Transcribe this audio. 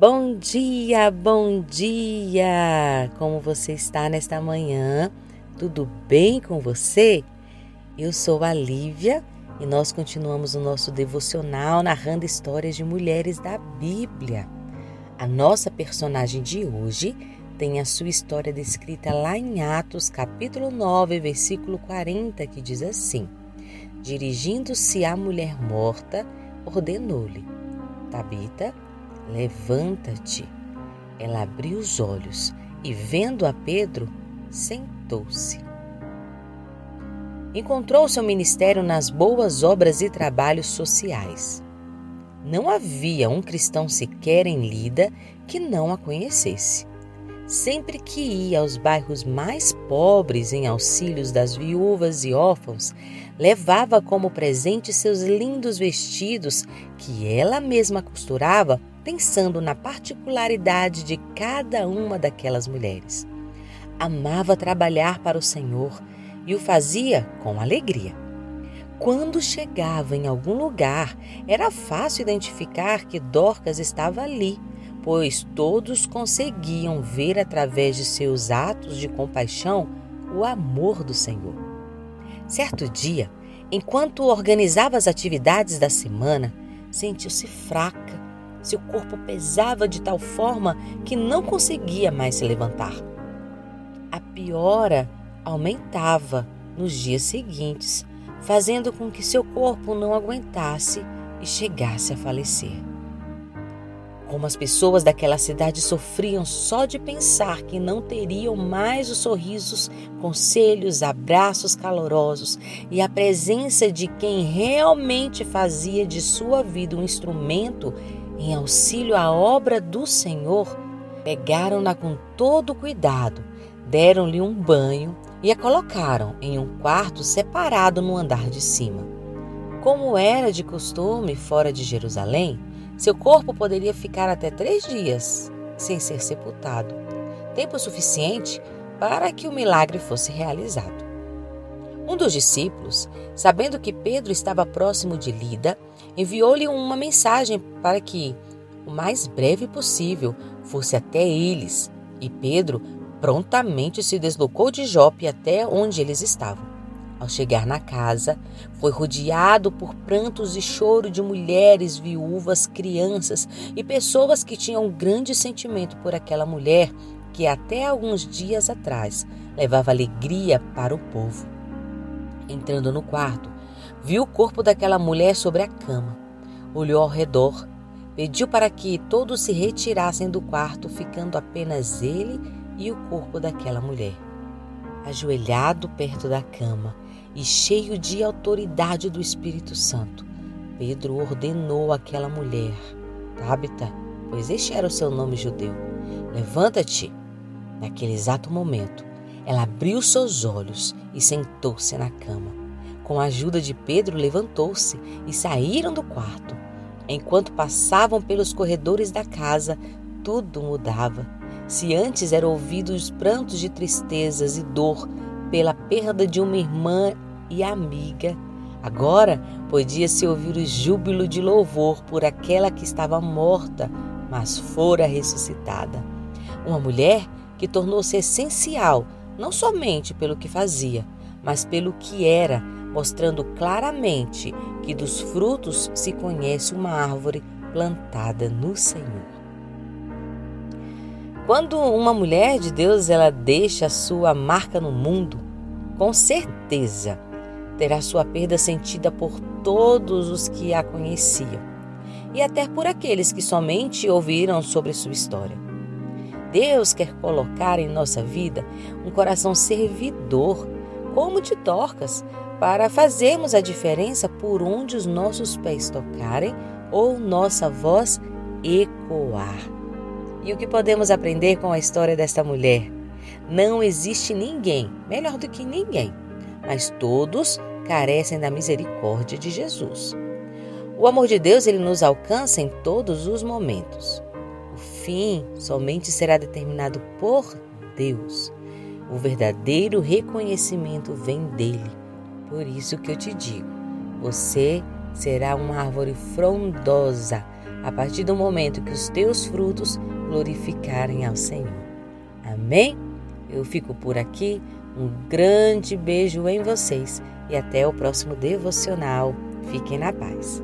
Bom dia, bom dia! Como você está nesta manhã? Tudo bem com você? Eu sou a Lívia e nós continuamos o nosso devocional narrando histórias de mulheres da Bíblia. A nossa personagem de hoje tem a sua história descrita lá em Atos, capítulo 9, versículo 40, que diz assim: Dirigindo-se à mulher morta, ordenou-lhe: Tabita, Levanta-te. Ela abriu os olhos e, vendo a Pedro, sentou-se. Encontrou seu ministério nas boas obras e trabalhos sociais. Não havia um cristão sequer em Lida que não a conhecesse. Sempre que ia aos bairros mais pobres em auxílios das viúvas e órfãos, levava como presente seus lindos vestidos que ela mesma costurava pensando na particularidade de cada uma daquelas mulheres. Amava trabalhar para o Senhor e o fazia com alegria. Quando chegava em algum lugar, era fácil identificar que Dorcas estava ali, pois todos conseguiam ver através de seus atos de compaixão o amor do Senhor. Certo dia, enquanto organizava as atividades da semana, sentiu-se fraca seu corpo pesava de tal forma que não conseguia mais se levantar. A piora aumentava nos dias seguintes, fazendo com que seu corpo não aguentasse e chegasse a falecer. Como as pessoas daquela cidade sofriam só de pensar que não teriam mais os sorrisos, conselhos, abraços calorosos e a presença de quem realmente fazia de sua vida um instrumento em auxílio à obra do Senhor, pegaram-na com todo cuidado, deram-lhe um banho e a colocaram em um quarto separado no andar de cima. Como era de costume fora de Jerusalém, seu corpo poderia ficar até três dias sem ser sepultado, tempo suficiente para que o milagre fosse realizado. Um dos discípulos, sabendo que Pedro estava próximo de Lida, enviou-lhe uma mensagem para que, o mais breve possível, fosse até eles, e Pedro prontamente se deslocou de Jope até onde eles estavam. Ao chegar na casa, foi rodeado por prantos e choro de mulheres, viúvas, crianças e pessoas que tinham grande sentimento por aquela mulher que até alguns dias atrás levava alegria para o povo. Entrando no quarto, viu o corpo daquela mulher sobre a cama. Olhou ao redor, pediu para que todos se retirassem do quarto, ficando apenas ele e o corpo daquela mulher. Ajoelhado perto da cama e cheio de autoridade do Espírito Santo, Pedro ordenou àquela mulher, Tabita, pois este era o seu nome judeu, levanta-te. Naquele exato momento, ela abriu seus olhos e sentou-se na cama. Com a ajuda de Pedro, levantou-se e saíram do quarto. Enquanto passavam pelos corredores da casa, tudo mudava. Se antes eram ouvidos prantos de tristezas e dor pela perda de uma irmã e amiga, agora podia-se ouvir o júbilo de louvor por aquela que estava morta, mas fora ressuscitada. Uma mulher que tornou-se essencial não somente pelo que fazia, mas pelo que era, mostrando claramente que dos frutos se conhece uma árvore plantada no Senhor. Quando uma mulher de Deus ela deixa sua marca no mundo, com certeza terá sua perda sentida por todos os que a conheciam e até por aqueles que somente ouviram sobre sua história. Deus quer colocar em nossa vida um coração servidor, como de Dorcas, para fazermos a diferença por onde os nossos pés tocarem ou nossa voz ecoar. E o que podemos aprender com a história desta mulher? Não existe ninguém melhor do que ninguém, mas todos carecem da misericórdia de Jesus. O amor de Deus ele nos alcança em todos os momentos fim somente será determinado por Deus. O verdadeiro reconhecimento vem dele. Por isso que eu te digo: você será uma árvore frondosa, a partir do momento que os teus frutos glorificarem ao Senhor. Amém? Eu fico por aqui. Um grande beijo em vocês e até o próximo devocional. Fiquem na paz.